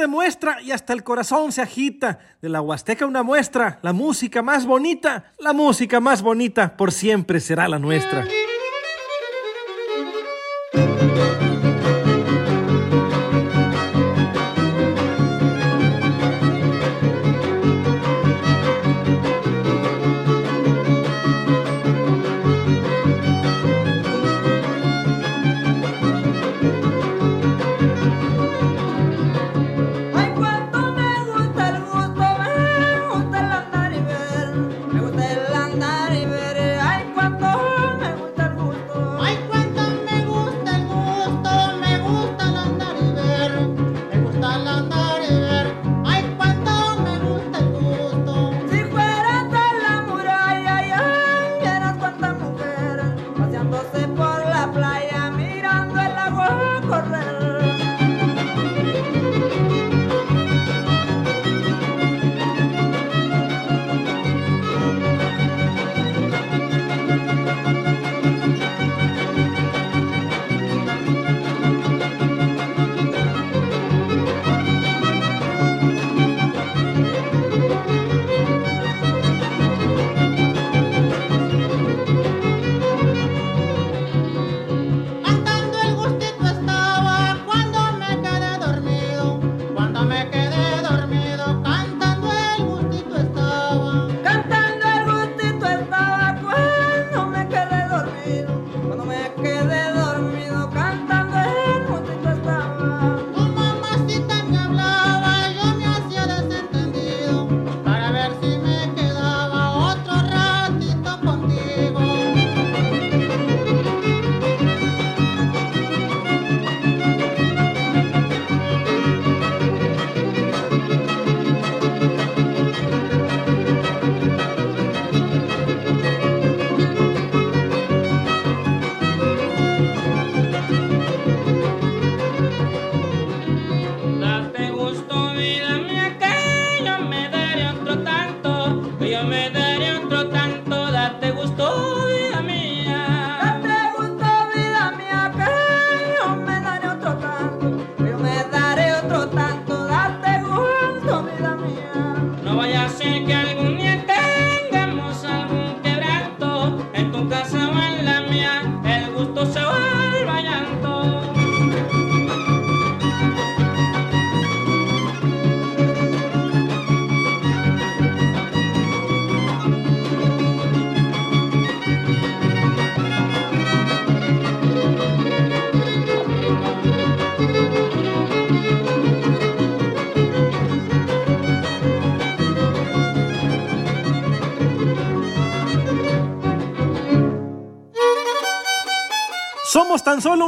Arraigo se demuestra y hasta el corazón se agita. De la Huasteca una muestra, la música más bonita, la música más bonita por siempre será la nuestra. Por la playa, mirando el agua correr.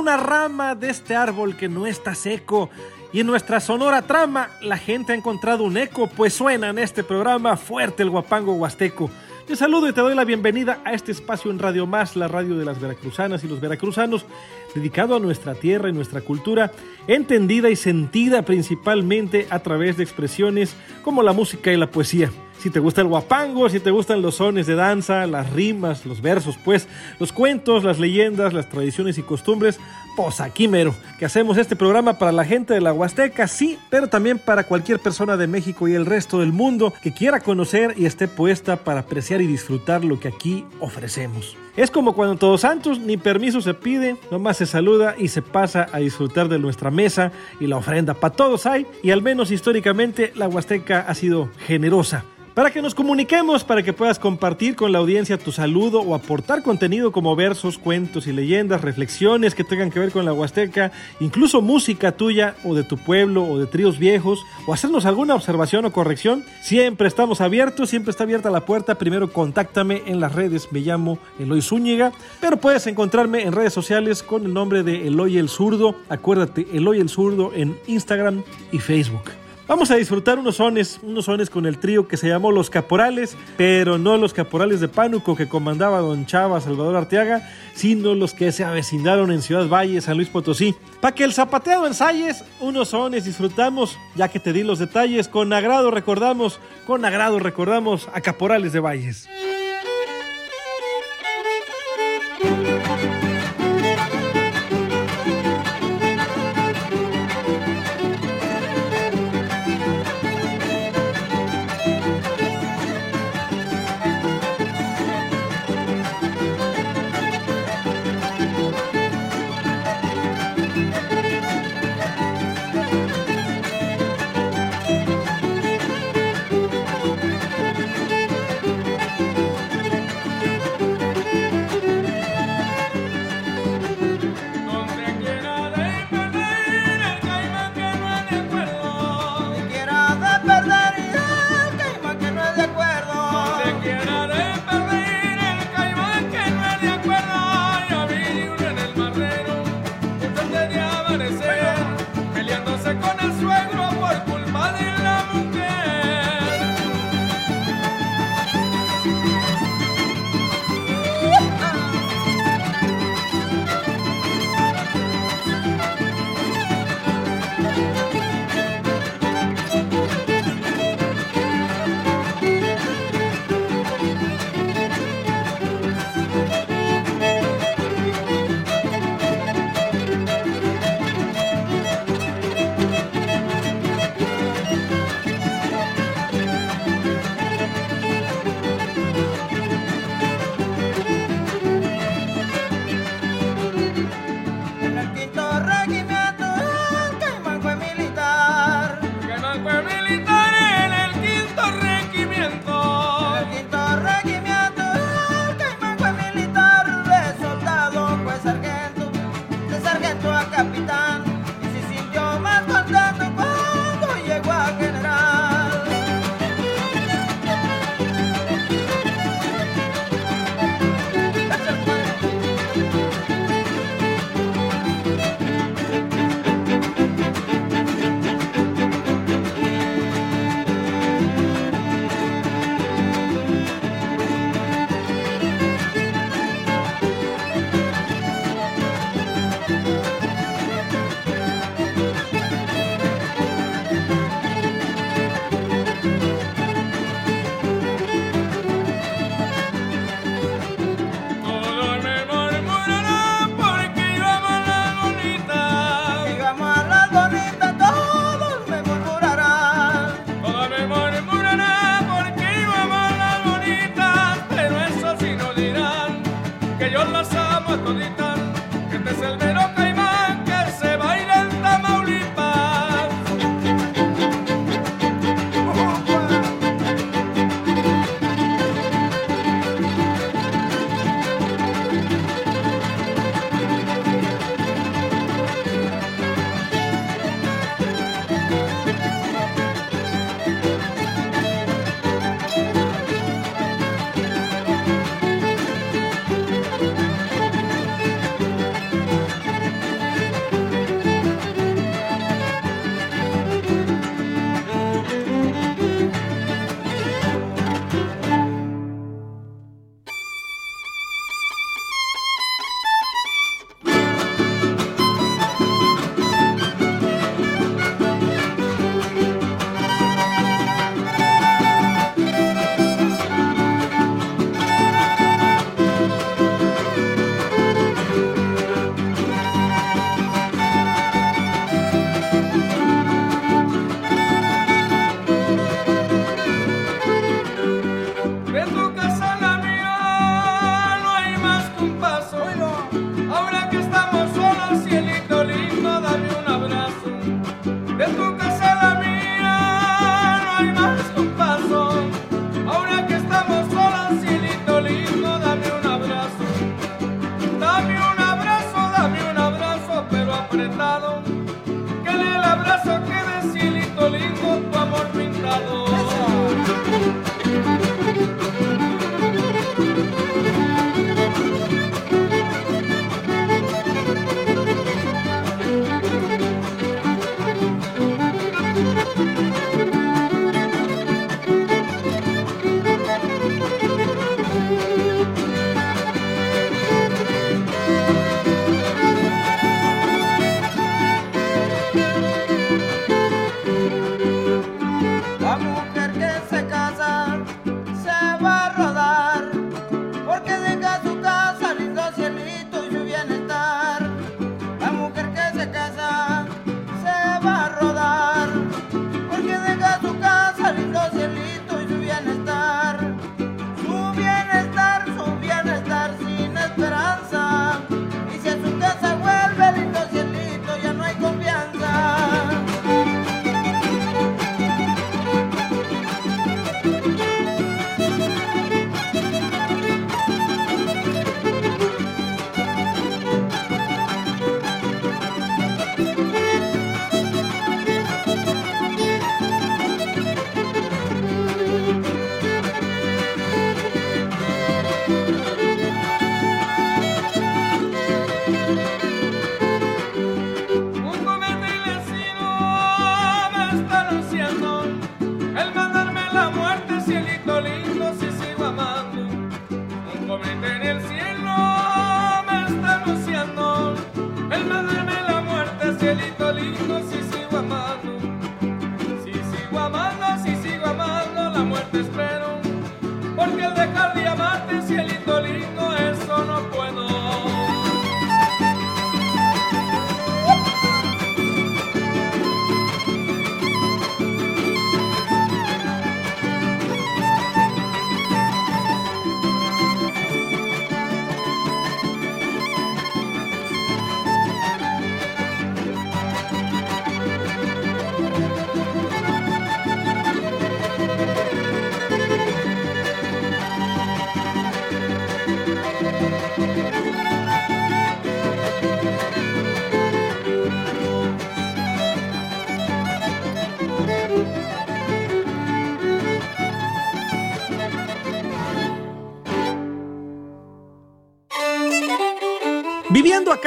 Una rama de este árbol que no está seco. Y en nuestra sonora trama, la gente ha encontrado un eco, pues suena en este programa fuerte el guapango huasteco. Te saludo y te doy la bienvenida a este espacio en Radio Más, la radio de las veracruzanas y los veracruzanos, dedicado a nuestra tierra y nuestra cultura, entendida y sentida principalmente a través de expresiones como la música y la poesía. Si te gusta el guapango, si te gustan los sones de danza, las rimas, los versos, pues, los cuentos, las leyendas, las tradiciones y costumbres, pues aquí mero, que hacemos este programa para la gente de la Huasteca, sí, pero también para cualquier persona de México y el resto del mundo que quiera conocer y esté puesta para apreciar y disfrutar lo que aquí ofrecemos. Es como cuando Todos Santos ni permiso se pide, nomás se saluda y se pasa a disfrutar de nuestra mesa y la ofrenda. Para todos hay, y al menos históricamente la Huasteca ha sido generosa Para que nos comuniquemos, para que puedas compartir con la audiencia tu saludo o aportar contenido como versos, cuentos y leyendas, reflexiones que tengan que ver con la Huasteca, incluso música tuya o de tu pueblo o de tríos viejos, o hacernos alguna observación o corrección, siempre estamos abiertos, siempre está abierta la puerta. Primero contáctame en las redes, me llamo Eloy Zúñiga, pero puedes encontrarme en redes sociales con el nombre de Eloy el Zurdo. Acuérdate, Eloy el Zurdo en Instagram y Facebook. Vamos a disfrutar unos sones, unos sones con el trío que se llamó Los Caporales, pero no los Caporales de Pánuco que comandaba don Chava Salvador Arteaga, sino los que se avecinaron en Ciudad Valle, San Luis Potosí. Para que el zapateado ensayes, unos sones disfrutamos, ya que te di los detalles, con agrado recordamos, con agrado recordamos a Caporales de Valles.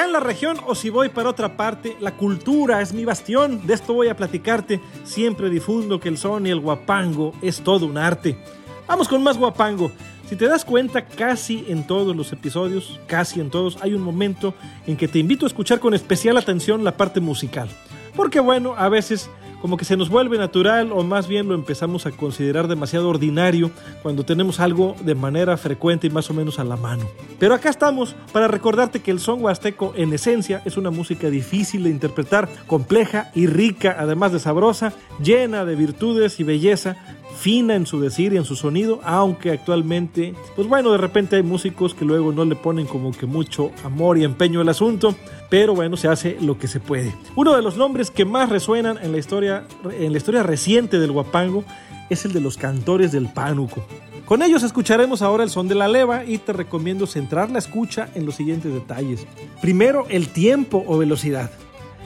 En la región o si voy para otra parte, la cultura es mi bastión. De esto voy a platicarte. Siempre difundo que el son y el guapango es todo un arte. Vamos con más guapango. Si te das cuenta, casi en todos los episodios, casi en todos, hay un momento en que te invito a escuchar con especial atención la parte musical. Porque bueno, a veces como que se nos vuelve natural o más bien lo empezamos a considerar demasiado ordinario cuando tenemos algo de manera frecuente y más o menos a la mano. Pero acá estamos para recordarte que el son huasteco en esencia es una música difícil de interpretar, compleja y rica, además de sabrosa, llena de virtudes y belleza, fina en su decir y en su sonido, aunque actualmente, pues bueno, de repente hay músicos que luego no le ponen como que mucho amor y empeño al asunto, pero bueno, se hace lo que se puede. Uno de los nombres que más resuenan en la historia, en la historia reciente del guapango es el de los cantores del pánuco. Con ellos escucharemos ahora el son de la leva y te recomiendo centrar la escucha en los siguientes detalles. Primero, el tiempo o velocidad.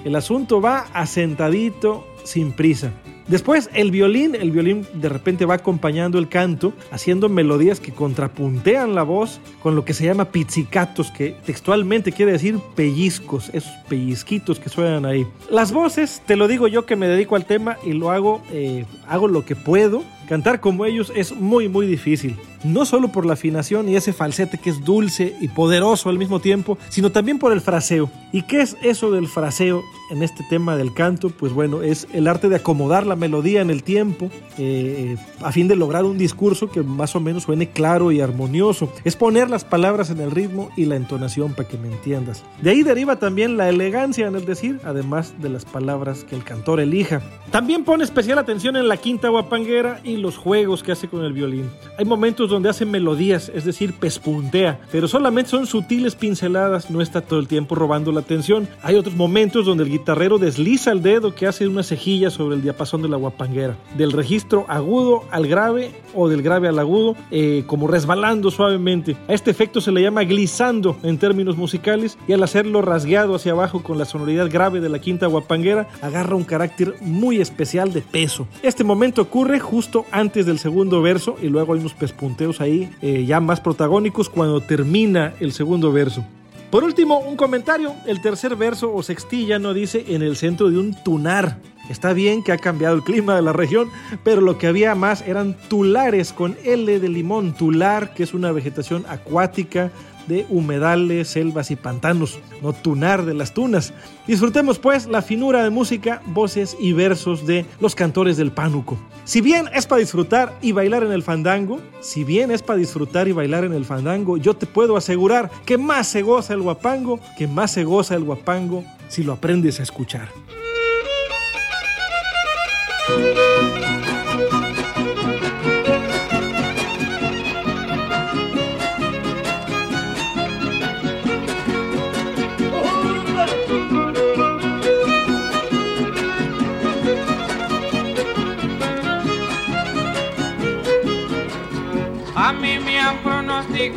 El asunto va asentadito, sin prisa. Después el violín, el violín de repente va acompañando el canto, haciendo melodías que contrapuntean la voz con lo que se llama pizzicatos, que textualmente quiere decir pellizcos, esos pellizquitos que suenan ahí. Las voces, te lo digo yo que me dedico al tema y lo hago, eh, hago lo que puedo. Cantar como ellos es muy muy difícil, no solo por la afinación y ese falsete que es dulce y poderoso al mismo tiempo, sino también por el fraseo. ¿Y qué es eso del fraseo en este tema del canto? Pues bueno, es el arte de acomodar la melodía en el tiempo eh, a fin de lograr un discurso que más o menos suene claro y armonioso. Es poner las palabras en el ritmo y la entonación para que me entiendas. De ahí deriva también la elegancia en el decir, además de las palabras que el cantor elija. También pone especial atención en la quinta guapanguera los juegos que hace con el violín. Hay momentos donde hace melodías, es decir, pespuntea, pero solamente son sutiles pinceladas, no está todo el tiempo robando la atención. Hay otros momentos donde el guitarrero desliza el dedo que hace una cejilla sobre el diapasón de la guapanguera, del registro agudo al grave o del grave al agudo, eh, como resbalando suavemente. A este efecto se le llama glissando en términos musicales y al hacerlo rasgueado hacia abajo con la sonoridad grave de la quinta guapanguera, agarra un carácter muy especial de peso. Este momento ocurre justo antes del segundo verso y luego hay unos pespunteos ahí eh, ya más protagónicos cuando termina el segundo verso. Por último, un comentario. El tercer verso o sextilla no dice en el centro de un tunar. Está bien que ha cambiado el clima de la región, pero lo que había más eran tulares con L de limón. Tular, que es una vegetación acuática de humedales, selvas y pantanos, no tunar de las tunas. Disfrutemos pues la finura de música, voces y versos de los cantores del pánuco. Si bien es para disfrutar y bailar en el fandango, si bien es para disfrutar y bailar en el fandango, yo te puedo asegurar que más se goza el guapango, que más se goza el guapango si lo aprendes a escuchar.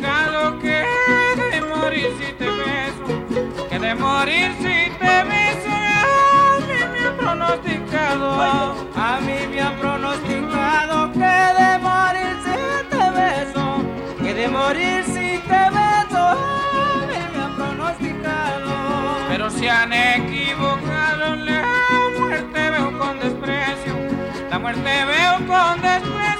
Que de morir si te beso, que de morir si te beso. A mí me han pronosticado, A mí me han pronosticado que de morir si te beso, que de morir si te beso. A mí me han pronosticado. pero se han equivocado. La muerte veo con desprecio, la muerte veo con desprecio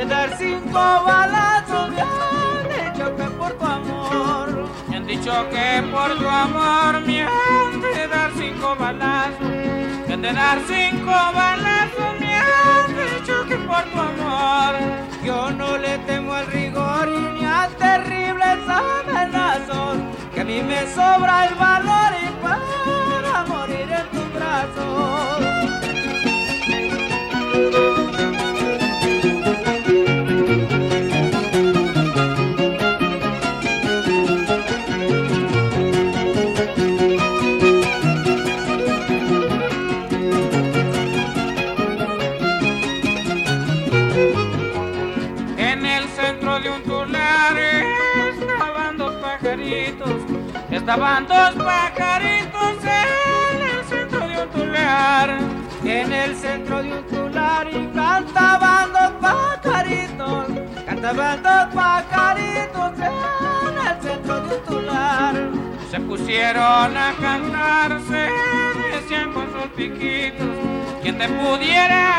de dar cinco balazos me han dicho que por tu amor Me han dicho que por tu amor me han de dar cinco balazos. Me han de dar cinco balazos, me han dicho que por tu amor. yo no le temo al rigor y ni a terribles amenazos que a mí me sobra el valor y para morir en tus brazos pusieron a cantarse, decían con sus piquitos, quien te pudiera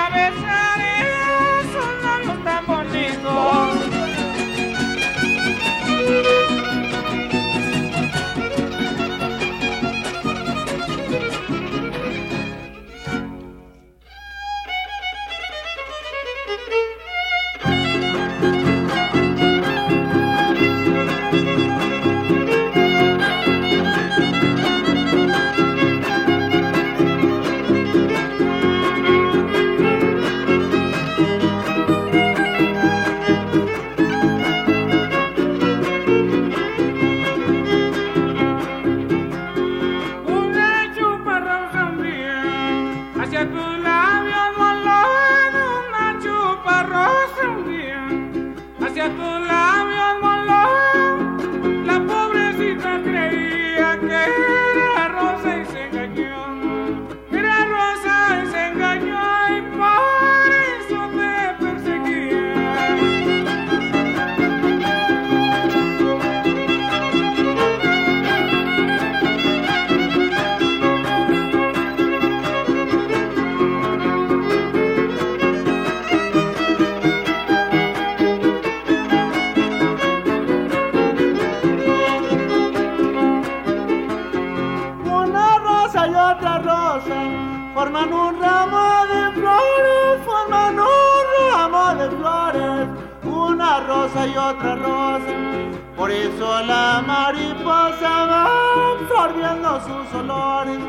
por eso la mariposa va absorbiendo sus olores.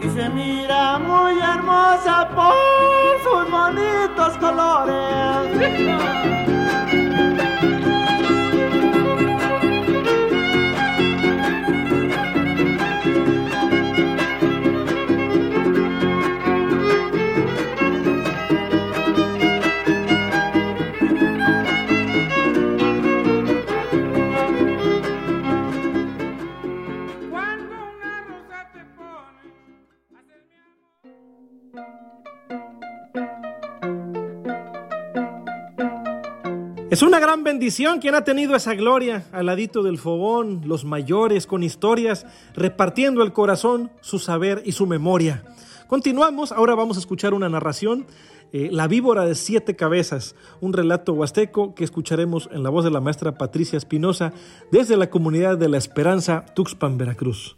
Y se mira muy hermosa por sus bonitos colores. Es una gran bendición quien ha tenido esa gloria al ladito del fogón, los mayores con historias, repartiendo el corazón, su saber y su memoria. Continuamos, ahora vamos a escuchar una narración, eh, La víbora de siete cabezas, un relato huasteco que escucharemos en la voz de la maestra Patricia Espinosa desde la comunidad de La Esperanza, Tuxpan, Veracruz.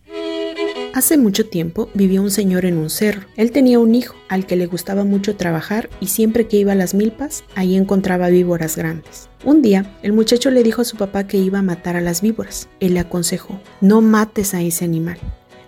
Hace mucho tiempo vivió un señor en un cerro. Él tenía un hijo al que le gustaba mucho trabajar y siempre que iba a las milpas, ahí encontraba víboras grandes. Un día, el muchacho le dijo a su papá que iba a matar a las víboras. Él le aconsejó, no mates a ese animal.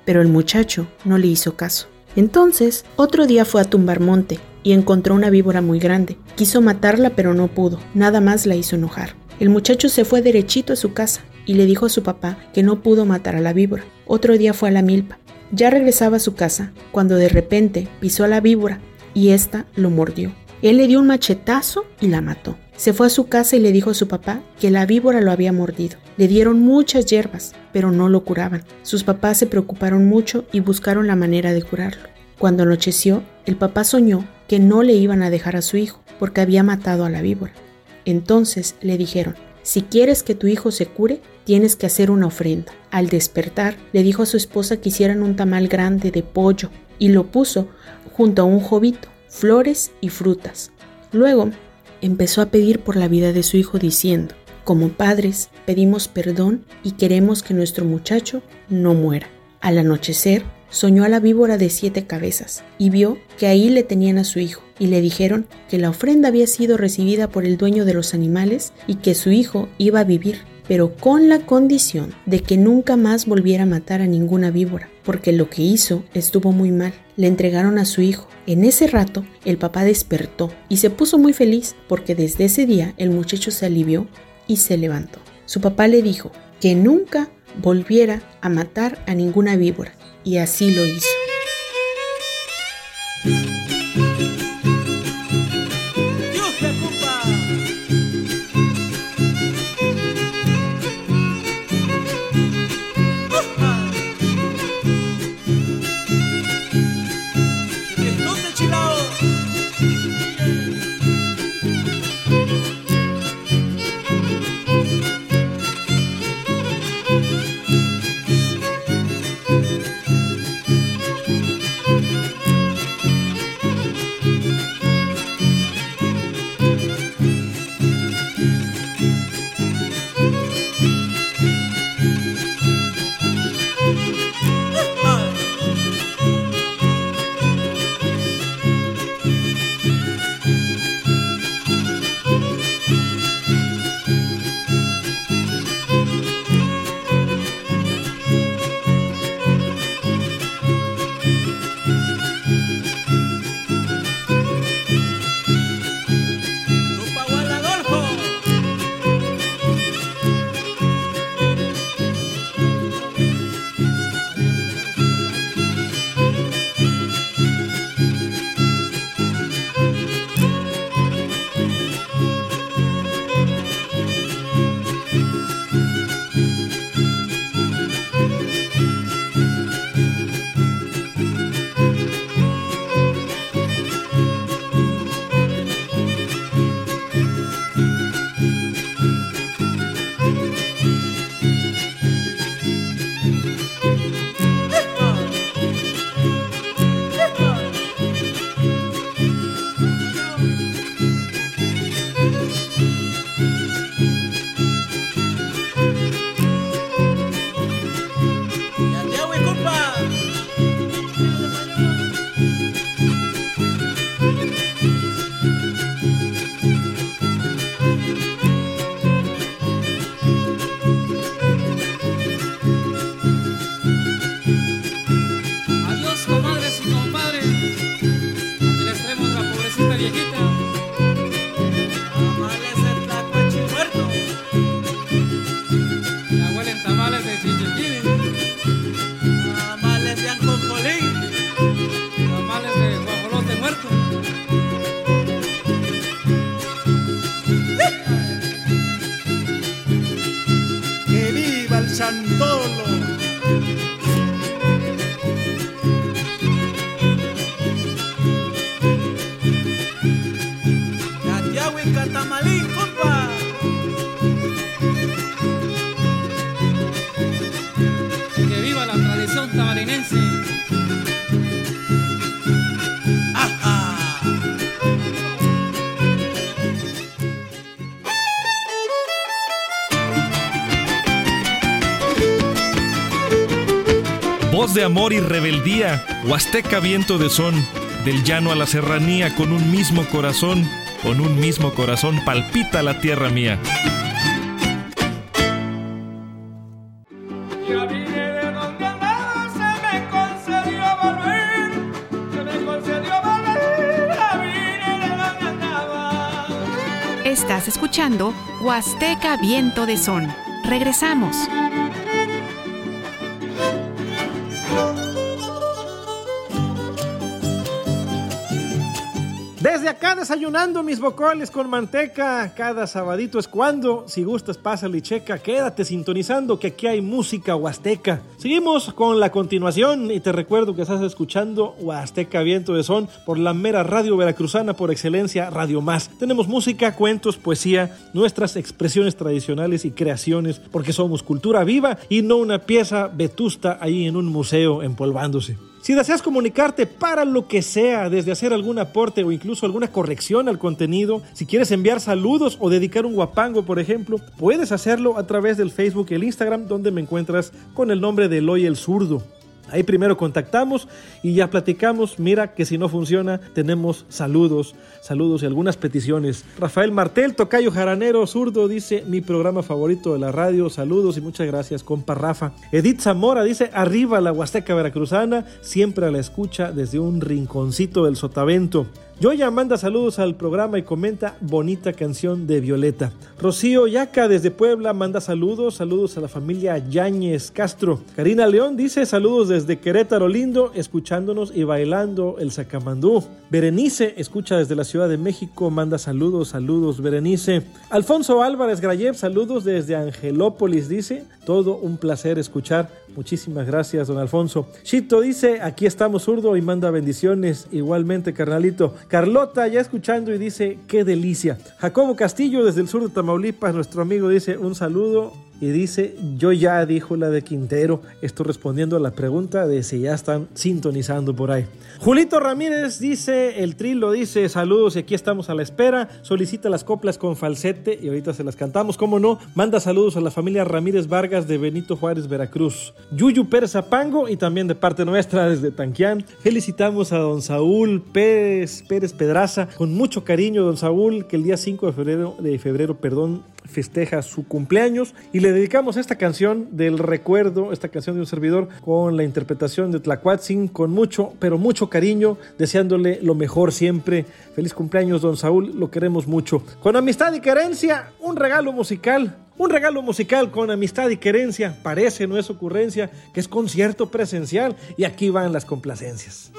Pero el muchacho no le hizo caso. Entonces, otro día fue a tumbar monte y encontró una víbora muy grande. Quiso matarla pero no pudo, nada más la hizo enojar. El muchacho se fue derechito a su casa y le dijo a su papá que no pudo matar a la víbora. Otro día fue a la milpa. Ya regresaba a su casa cuando de repente pisó a la víbora y ésta lo mordió. Él le dio un machetazo y la mató. Se fue a su casa y le dijo a su papá que la víbora lo había mordido. Le dieron muchas hierbas, pero no lo curaban. Sus papás se preocuparon mucho y buscaron la manera de curarlo. Cuando anocheció, el papá soñó que no le iban a dejar a su hijo porque había matado a la víbora. Entonces le dijeron, si quieres que tu hijo se cure, tienes que hacer una ofrenda. Al despertar, le dijo a su esposa que hicieran un tamal grande de pollo y lo puso junto a un jovito, flores y frutas. Luego, empezó a pedir por la vida de su hijo diciendo, como padres pedimos perdón y queremos que nuestro muchacho no muera. Al anochecer, soñó a la víbora de siete cabezas y vio que ahí le tenían a su hijo y le dijeron que la ofrenda había sido recibida por el dueño de los animales y que su hijo iba a vivir, pero con la condición de que nunca más volviera a matar a ninguna víbora, porque lo que hizo estuvo muy mal. Le entregaron a su hijo. En ese rato, el papá despertó y se puso muy feliz porque desde ese día el muchacho se alivió y se levantó. Su papá le dijo que nunca volviera a matar a ninguna víbora y así lo hizo. Catamalín, compa. Que viva la tradición tamarinense. ¡Ajá! Voz de amor y rebeldía, Huasteca viento de son, del llano a la serranía, con un mismo corazón, con un mismo corazón palpita la tierra mía. Estás escuchando Huasteca Viento de Son. Regresamos. Desde acá desayunando mis bocoles con manteca, cada sabadito es cuando, si gustas pásale y checa, quédate sintonizando que aquí hay música huasteca. Seguimos con la continuación y te recuerdo que estás escuchando Huasteca Viento de Son por la mera radio veracruzana por excelencia Radio Más. Tenemos música, cuentos, poesía, nuestras expresiones tradicionales y creaciones porque somos cultura viva y no una pieza vetusta ahí en un museo empolvándose. Si deseas comunicarte para lo que sea, desde hacer algún aporte o incluso alguna corrección al contenido, si quieres enviar saludos o dedicar un guapango, por ejemplo, puedes hacerlo a través del Facebook y el Instagram, donde me encuentras con el nombre de Eloy el Zurdo. Ahí primero contactamos y ya platicamos. Mira que si no funciona, tenemos saludos, saludos y algunas peticiones. Rafael Martel, Tocayo Jaranero, zurdo, dice mi programa favorito de la radio. Saludos y muchas gracias, compa Rafa. Edith Zamora dice arriba la Huasteca Veracruzana, siempre a la escucha desde un rinconcito del Sotavento. Joya manda saludos al programa y comenta bonita canción de Violeta. Rocío Yaca desde Puebla manda saludos, saludos a la familia Yáñez Castro. Karina León dice saludos desde Querétaro Lindo, escuchándonos y bailando el sacamandú. Berenice escucha desde la Ciudad de México, manda saludos, saludos Berenice. Alfonso Álvarez Grayev, saludos desde Angelópolis, dice, todo un placer escuchar. Muchísimas gracias, don Alfonso. Chito dice, aquí estamos zurdo y manda bendiciones. Igualmente, carnalito. Carlota ya escuchando y dice, qué delicia. Jacobo Castillo desde el sur de Tamaulipas, nuestro amigo, dice, un saludo y dice, yo ya, dijo la de Quintero. Esto respondiendo a la pregunta de si ya están sintonizando por ahí. Julito Ramírez dice, el trilo dice, saludos y aquí estamos a la espera. Solicita las coplas con falsete y ahorita se las cantamos, ¿cómo no? Manda saludos a la familia Ramírez Vargas de Benito Juárez, Veracruz. Yuyu Pérez Zapango y también de parte nuestra desde Tanquián. Felicitamos a don Saúl Pérez, Pérez Pedraza con mucho cariño, don Saúl, que el día 5 de febrero, de febrero, perdón, festeja su cumpleaños y le dedicamos esta canción del recuerdo, esta canción de un servidor con la interpretación de Tlacuatzin con mucho, pero mucho cariño, deseándole lo mejor siempre. Feliz cumpleaños, don Saúl, lo queremos mucho. Con amistad y querencia, un regalo musical. Un regalo musical con amistad y querencia. Parece, no es ocurrencia, que es concierto presencial y aquí van las complacencias.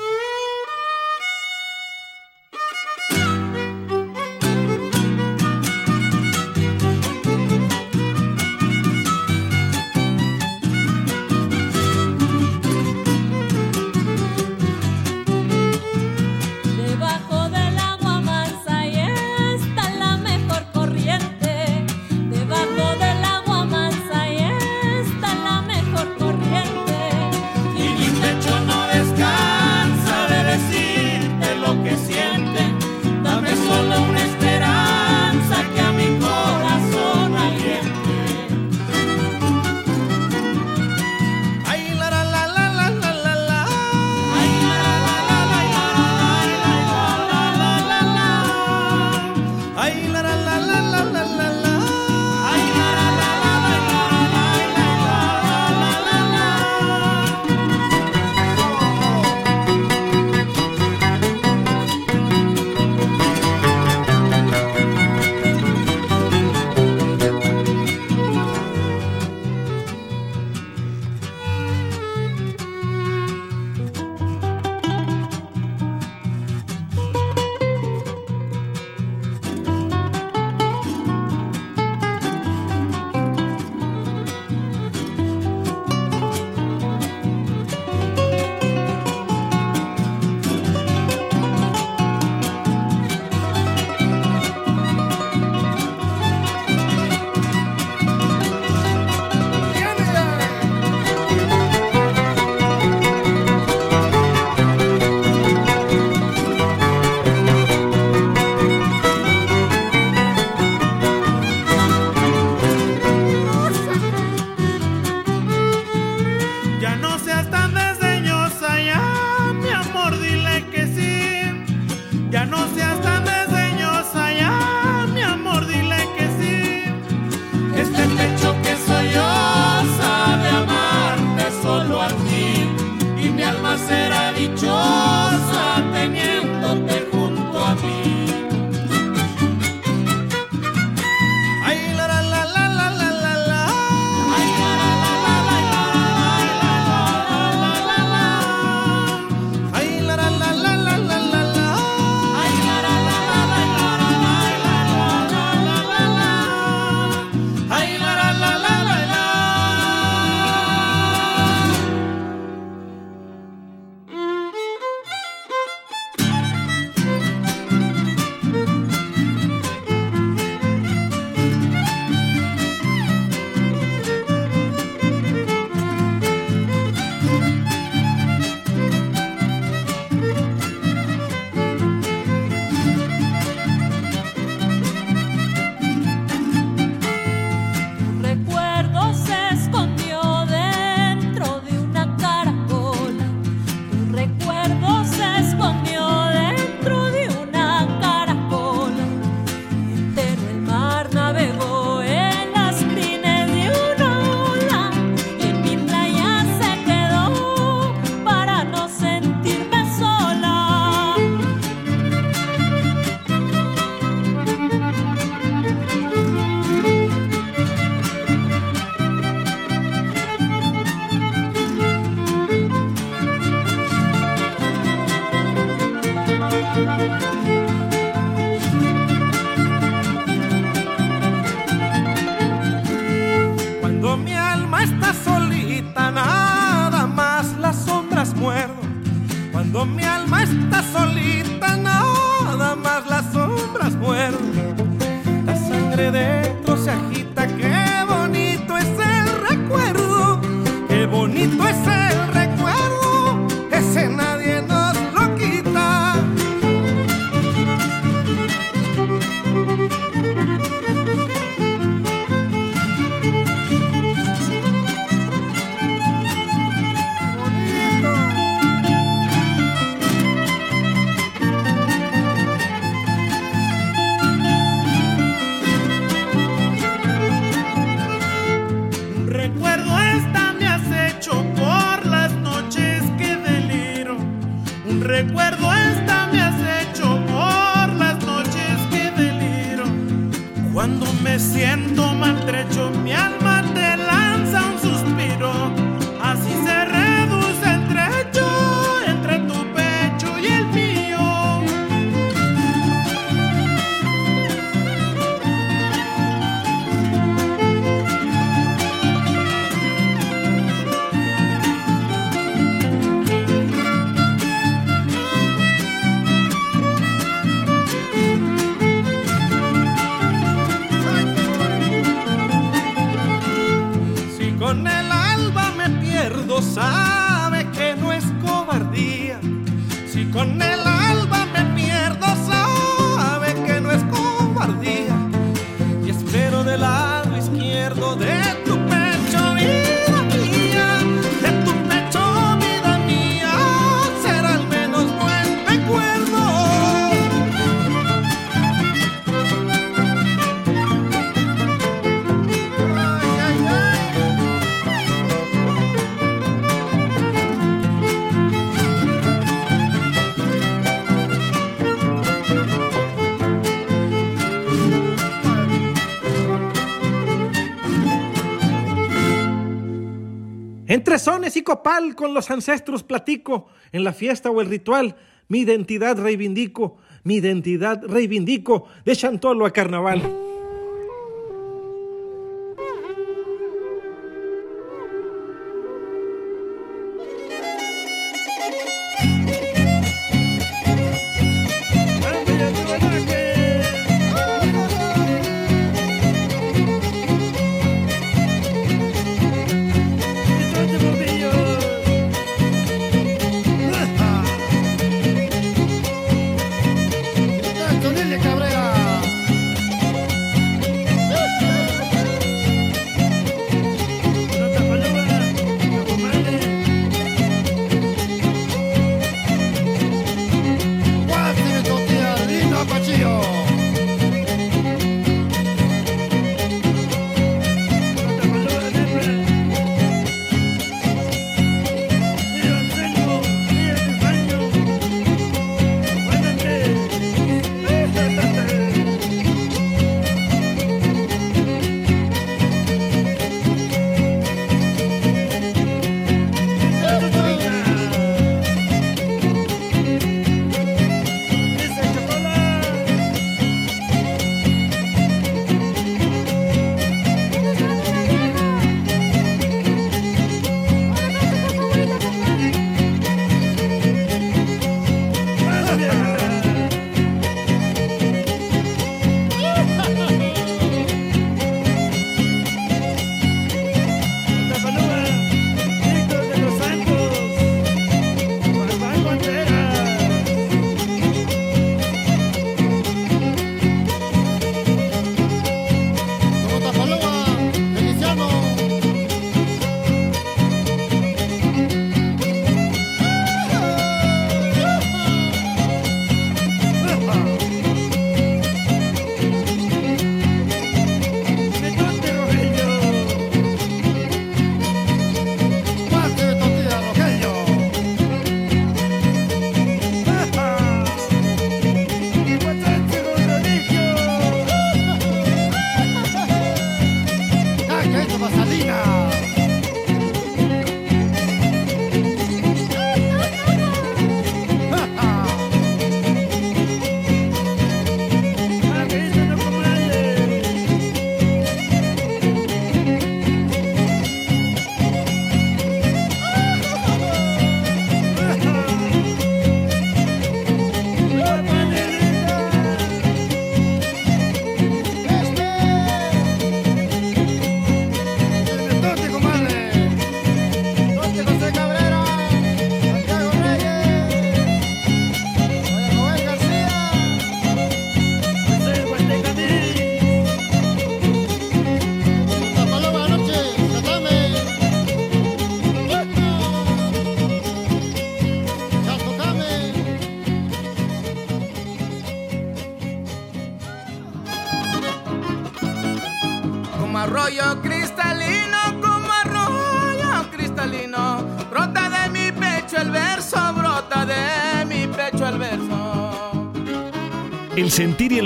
Entre sones y copal con los ancestros platico, en la fiesta o el ritual, mi identidad reivindico, mi identidad reivindico, de Chantolo a carnaval.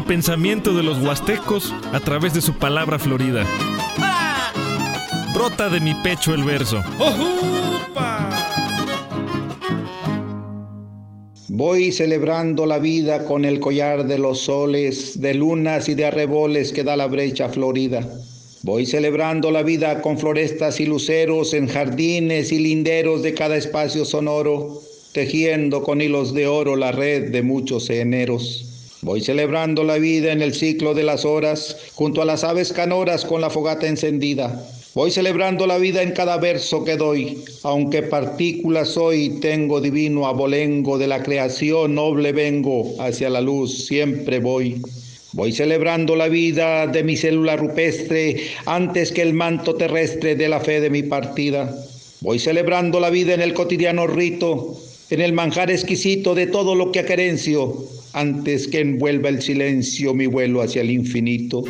El pensamiento de los huastecos a través de su palabra florida. Brota de mi pecho el verso. Voy celebrando la vida con el collar de los soles, de lunas y de arreboles que da la brecha florida. Voy celebrando la vida con florestas y luceros en jardines y linderos de cada espacio sonoro, tejiendo con hilos de oro la red de muchos eneros. Voy celebrando la vida en el ciclo de las horas, junto a las aves canoras con la fogata encendida. Voy celebrando la vida en cada verso que doy, aunque partícula soy, tengo divino abolengo de la creación noble vengo, hacia la luz siempre voy. Voy celebrando la vida de mi célula rupestre antes que el manto terrestre de la fe de mi partida. Voy celebrando la vida en el cotidiano rito, en el manjar exquisito de todo lo que acerencio, antes que envuelva el silencio mi vuelo hacia el infinito.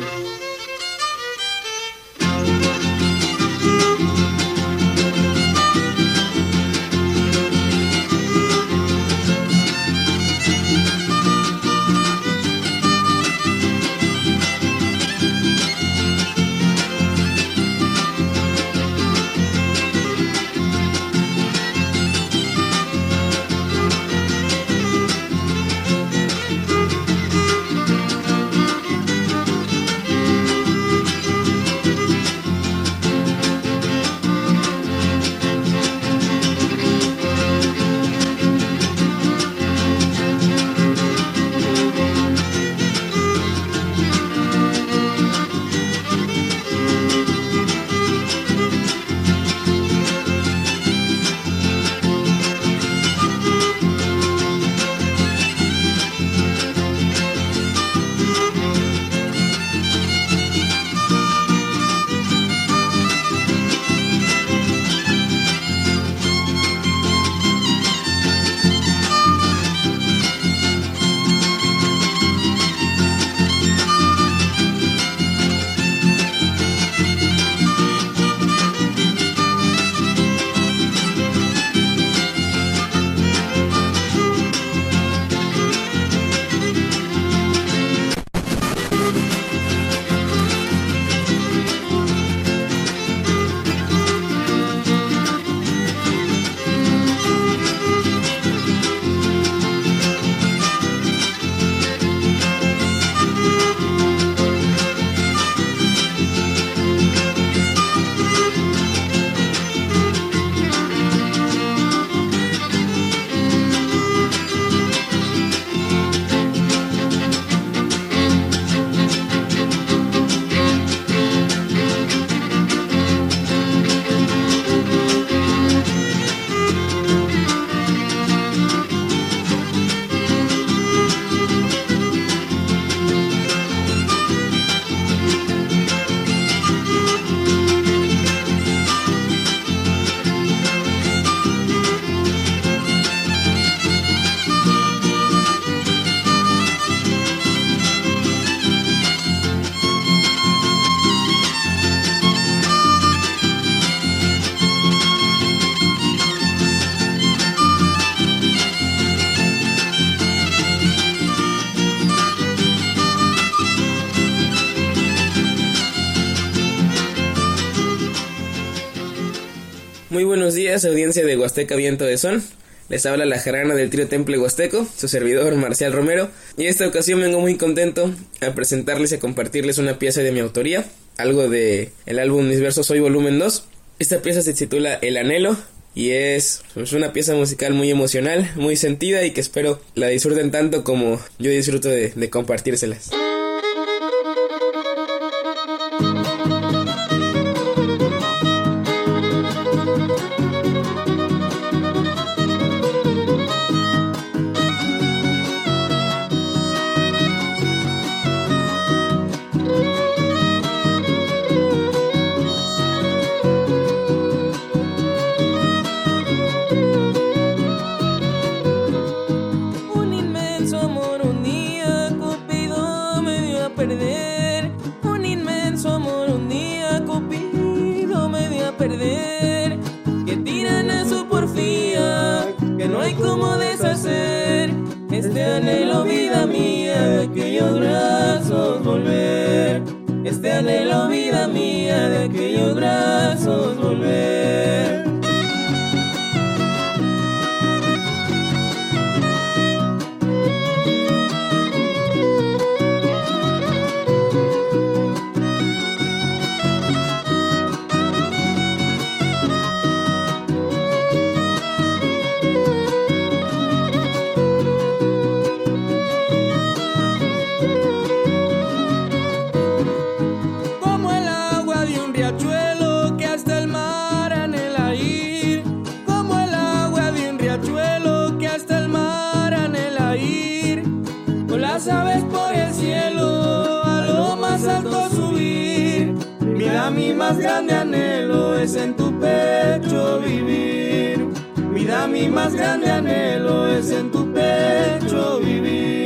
Días, audiencia de Huasteca Viento de Son. Les habla la jarana del trío Temple Huasteco, su servidor Marcial Romero. Y en esta ocasión vengo muy contento a presentarles y a compartirles una pieza de mi autoría, algo de el álbum Mis Versos Hoy Volumen 2. Esta pieza se titula El Anhelo y es pues, una pieza musical muy emocional, muy sentida y que espero la disfruten tanto como yo disfruto de, de compartírselas. Este anhelo, vida mía, de aquellos brazos más grande anhelo es en tu pecho vivir. Vida, mi más grande anhelo es en tu pecho vivir.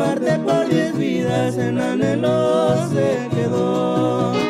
Amarte por diez vidas en anhelo se quedó.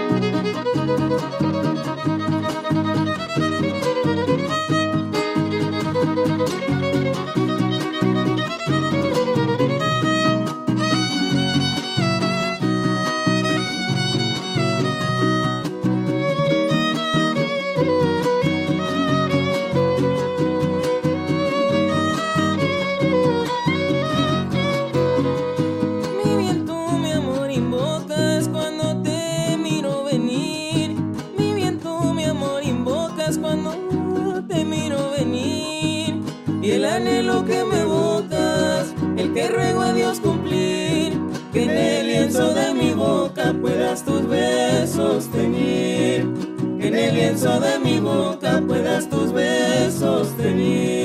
Y el anhelo que me botas, el que ruego a Dios cumplir. Que en el lienzo de mi boca puedas tus besos tener. Que en el lienzo de mi boca puedas tus besos tener.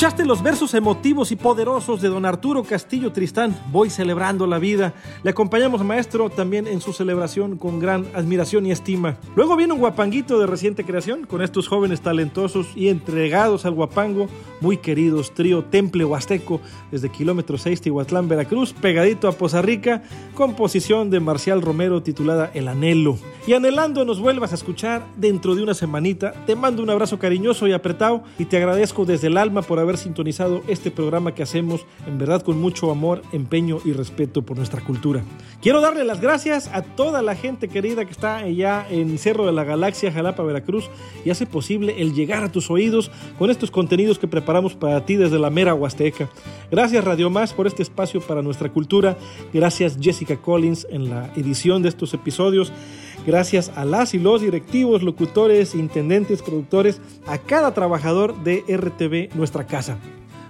Escuchaste los versos emotivos y poderosos de don Arturo Castillo Tristán, Voy celebrando la vida. Le acompañamos, maestro, también en su celebración con gran admiración y estima. Luego viene un guapanguito de reciente creación con estos jóvenes talentosos y entregados al guapango, muy queridos, trío Temple Huasteco, desde kilómetro 6 Tihuatlán, Veracruz, pegadito a Poza Rica, composición de Marcial Romero titulada El Anhelo. Y anhelando nos vuelvas a escuchar dentro de una semanita, te mando un abrazo cariñoso y apretado y te agradezco desde el alma por haber sintonizado este programa que hacemos en verdad con mucho amor, empeño y respeto por nuestra cultura. Quiero darle las gracias a toda la gente querida que está allá en Cerro de la Galaxia, Jalapa, Veracruz y hace posible el llegar a tus oídos con estos contenidos que preparamos para ti desde la mera Huasteca. Gracias Radio Más por este espacio para nuestra cultura. Gracias Jessica Collins en la edición de estos episodios. Gracias a las y los directivos, locutores, intendentes, productores, a cada trabajador de RTV Nuestra Casa.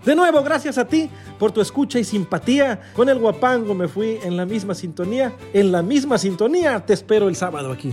De nuevo, gracias a ti por tu escucha y simpatía. Con el guapango me fui en la misma sintonía. En la misma sintonía te espero el sábado aquí.